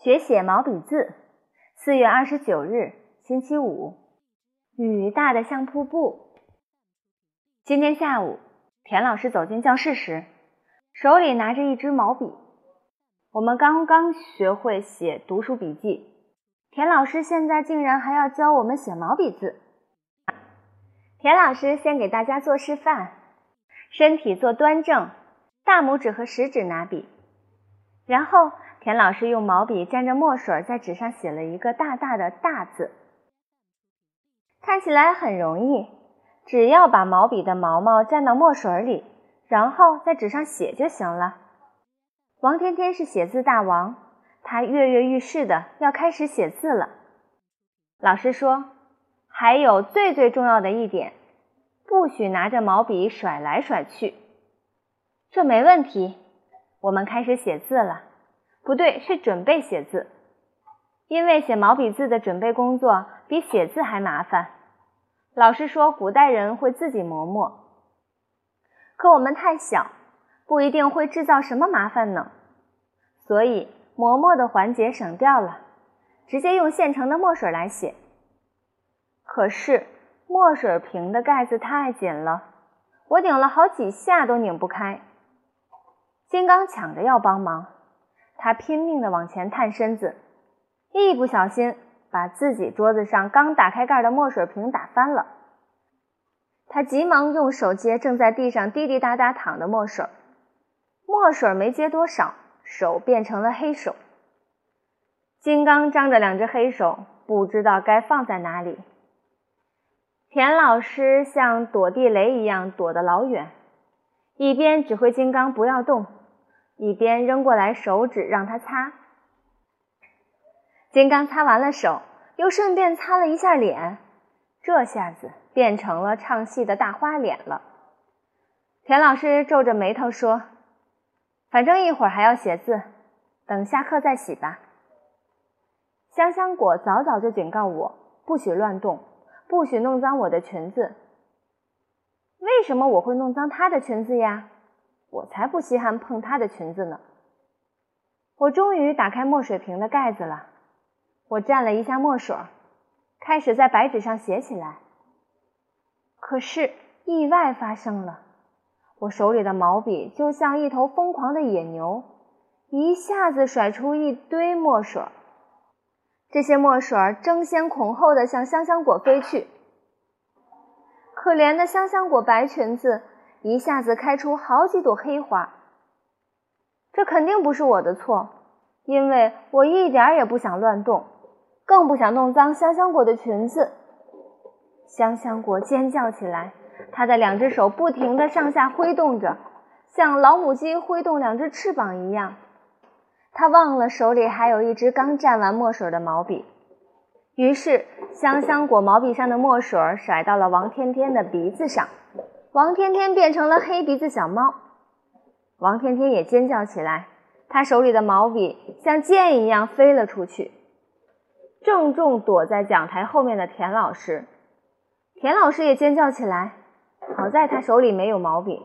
学写毛笔字。四月二十九日，星期五，雨大的像瀑布。今天下午，田老师走进教室时，手里拿着一支毛笔。我们刚刚学会写读书笔记，田老师现在竟然还要教我们写毛笔字。田老师先给大家做示范，身体坐端正，大拇指和食指拿笔，然后。田老师用毛笔蘸着墨水，在纸上写了一个大大的大字，看起来很容易，只要把毛笔的毛毛沾到墨水里，然后在纸上写就行了。王天天是写字大王，他跃跃欲试的要开始写字了。老师说，还有最最重要的一点，不许拿着毛笔甩来甩去。这没问题，我们开始写字了。不对，是准备写字，因为写毛笔字的准备工作比写字还麻烦。老师说，古代人会自己磨墨，可我们太小，不一定会制造什么麻烦呢。所以磨墨的环节省掉了，直接用现成的墨水来写。可是墨水瓶的盖子太紧了，我拧了好几下都拧不开。金刚抢着要帮忙。他拼命地往前探身子，一不小心把自己桌子上刚打开盖的墨水瓶打翻了。他急忙用手接正在地上滴滴答答淌的墨水，墨水没接多少，手变成了黑手。金刚张着两只黑手，不知道该放在哪里。田老师像躲地雷一样躲得老远，一边指挥金刚不要动。一边扔过来手指让他擦，金刚擦完了手，又顺便擦了一下脸，这下子变成了唱戏的大花脸了。田老师皱着眉头说：“反正一会儿还要写字，等下课再洗吧。”香香果早早就警告我，不许乱动，不许弄脏我的裙子。为什么我会弄脏她的裙子呀？我才不稀罕碰她的裙子呢！我终于打开墨水瓶的盖子了，我蘸了一下墨水，开始在白纸上写起来。可是意外发生了，我手里的毛笔就像一头疯狂的野牛，一下子甩出一堆墨水，这些墨水争先恐后的向香香果飞去。可怜的香香果白裙子。一下子开出好几朵黑花，这肯定不是我的错，因为我一点也不想乱动，更不想弄脏香香果的裙子。香香果尖叫起来，它的两只手不停地上下挥动着，像老母鸡挥动两只翅膀一样。它忘了手里还有一支刚蘸完墨水的毛笔，于是香香果毛笔上的墨水甩到了王天天的鼻子上。王天天变成了黑鼻子小猫，王天天也尖叫起来，他手里的毛笔像箭一样飞了出去，正中躲在讲台后面的田老师。田老师也尖叫起来，好在他手里没有毛笔。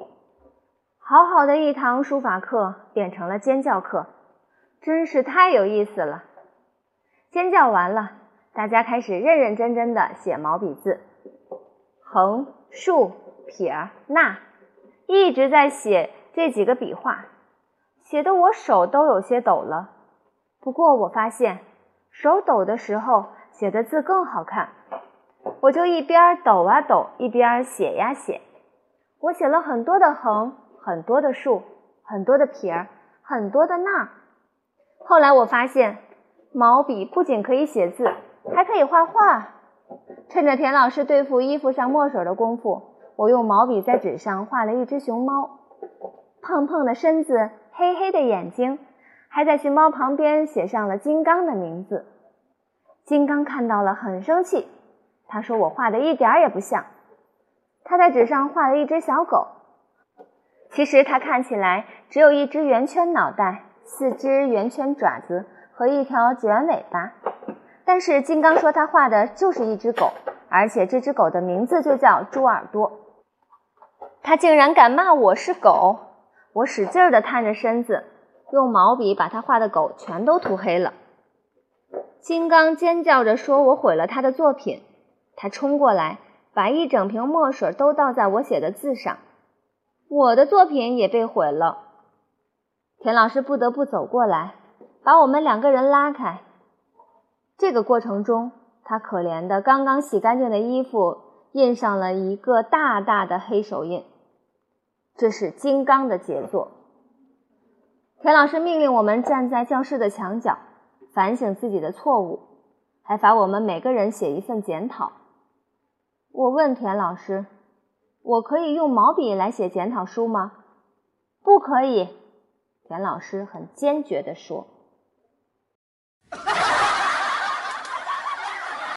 好好的一堂书法课变成了尖叫课，真是太有意思了。尖叫完了，大家开始认认真真的写毛笔字，横竖。撇捺，一直在写这几个笔画，写的我手都有些抖了。不过我发现手抖的时候写的字更好看，我就一边抖啊抖，一边写呀写。我写了很多的横，很多的竖，很多的撇，很多的捺。后来我发现，毛笔不仅可以写字，还可以画画。趁着田老师对付衣服上墨水的功夫。我用毛笔在纸上画了一只熊猫，胖胖的身子，黑黑的眼睛，还在熊猫旁边写上了金刚的名字。金刚看到了很生气，他说我画的一点儿也不像。他在纸上画了一只小狗，其实它看起来只有一只圆圈脑袋、四只圆圈爪子和一条卷尾巴，但是金刚说他画的就是一只狗，而且这只狗的名字就叫猪耳朵。他竟然敢骂我是狗！我使劲儿地探着身子，用毛笔把他画的狗全都涂黑了。金刚尖叫着说：“我毁了他的作品。”他冲过来，把一整瓶墨水都倒在我写的字上，我的作品也被毁了。田老师不得不走过来，把我们两个人拉开。这个过程中，他可怜的刚刚洗干净的衣服印上了一个大大的黑手印，这是金刚的杰作。田老师命令我们站在教室的墙角。反省自己的错误，还罚我们每个人写一份检讨。我问田老师：“我可以用毛笔来写检讨书吗？”“不可以。”田老师很坚决地说。